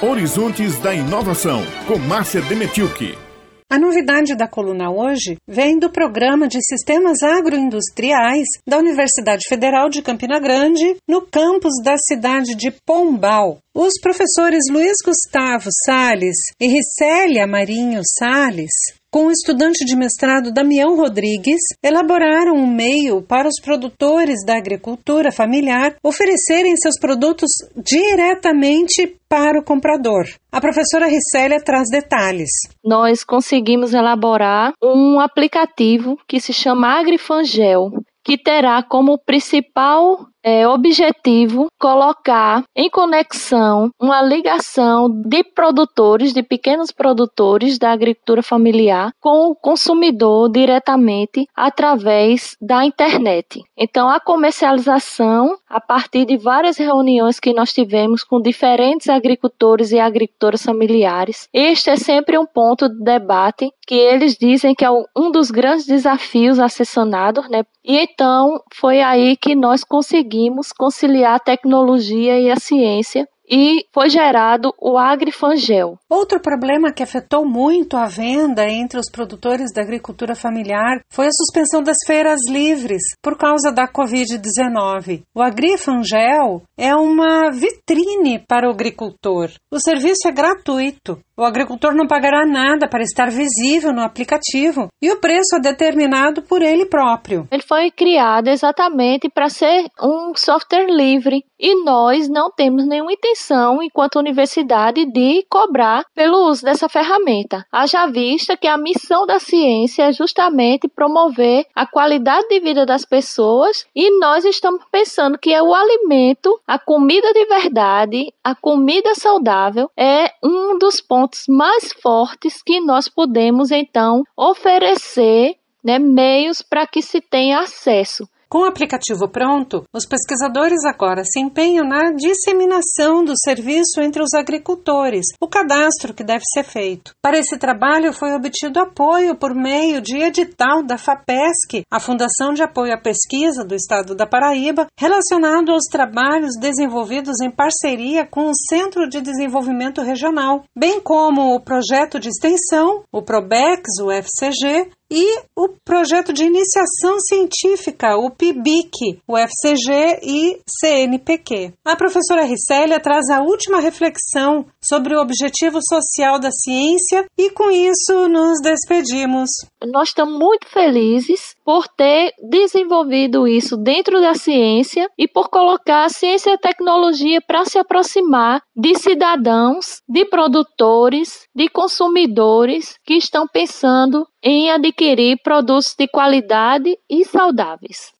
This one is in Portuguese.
Horizontes da Inovação, com Márcia Demetilke. A novidade da coluna hoje vem do Programa de Sistemas Agroindustriais da Universidade Federal de Campina Grande, no campus da cidade de Pombal. Os professores Luiz Gustavo Sales e Ricélia Marinho Sales com o estudante de mestrado Damião Rodrigues, elaboraram um meio para os produtores da agricultura familiar oferecerem seus produtos diretamente para o comprador. A professora Ricélia traz detalhes. Nós conseguimos elaborar um aplicativo que se chama Agrifangel, que terá como principal é, objetivo colocar em conexão uma ligação de produtores, de pequenos produtores da agricultura familiar com o consumidor diretamente através da internet. Então, a comercialização, a partir de várias reuniões que nós tivemos com diferentes agricultores e agricultoras familiares, este é sempre um ponto de debate que eles dizem que é um dos grandes desafios a ser sanado, né? E então foi aí que nós conseguimos conciliar a tecnologia e a ciência e foi gerado o agrifangel. Outro problema que afetou muito a venda entre os produtores da agricultura familiar foi a suspensão das feiras livres por causa da Covid-19. O agrifangel é uma vitrine para o agricultor. O serviço é gratuito. O agricultor não pagará nada para estar visível no aplicativo e o preço é determinado por ele próprio. Ele foi criado exatamente para ser um software livre e nós não temos nenhuma intenção, enquanto universidade, de cobrar pelo uso dessa ferramenta. Haja vista que a missão da ciência é justamente promover a qualidade de vida das pessoas e nós estamos pensando que é o alimento, a comida de verdade, a comida saudável é um dos pontos mais fortes que nós podemos então oferecer né, meios para que se tenha acesso. Com o aplicativo pronto, os pesquisadores agora se empenham na disseminação do serviço entre os agricultores, o cadastro que deve ser feito. Para esse trabalho foi obtido apoio por meio de edital da FAPESC, a Fundação de Apoio à Pesquisa do Estado da Paraíba, relacionado aos trabalhos desenvolvidos em parceria com o Centro de Desenvolvimento Regional, bem como o projeto de extensão, o PROBEX, o FCG, e o projeto de iniciação científica, o PIBIC, o FCG e CNPq. A professora Ricélia traz a última reflexão sobre o objetivo social da ciência e com isso nos despedimos. Nós estamos muito felizes por ter desenvolvido isso dentro da ciência e por colocar a ciência e a tecnologia para se aproximar de cidadãos, de produtores, de consumidores que estão pensando em adquirir produtos de qualidade e saudáveis.